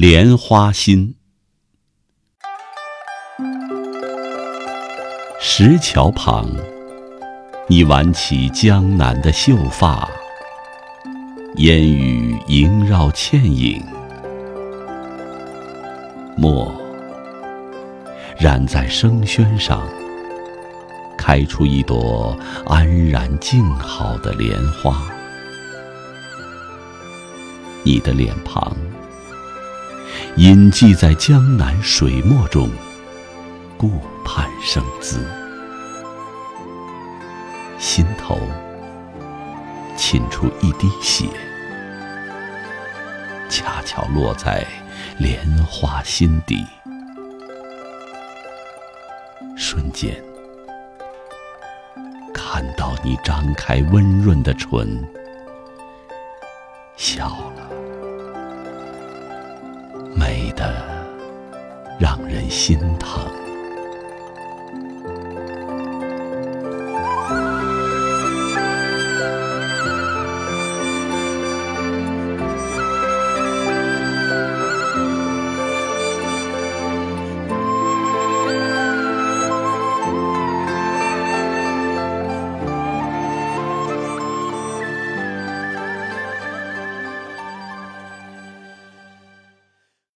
莲花心。石桥旁，你挽起江南的秀发，烟雨萦绕倩影，墨染在生宣上，开出一朵安然静好的莲花。你的脸庞，隐迹在江南水墨中，顾盼生姿。心头沁出一滴血，恰巧落在莲花心底。瞬间，看到你张开温润的唇，笑了，美的让人心疼。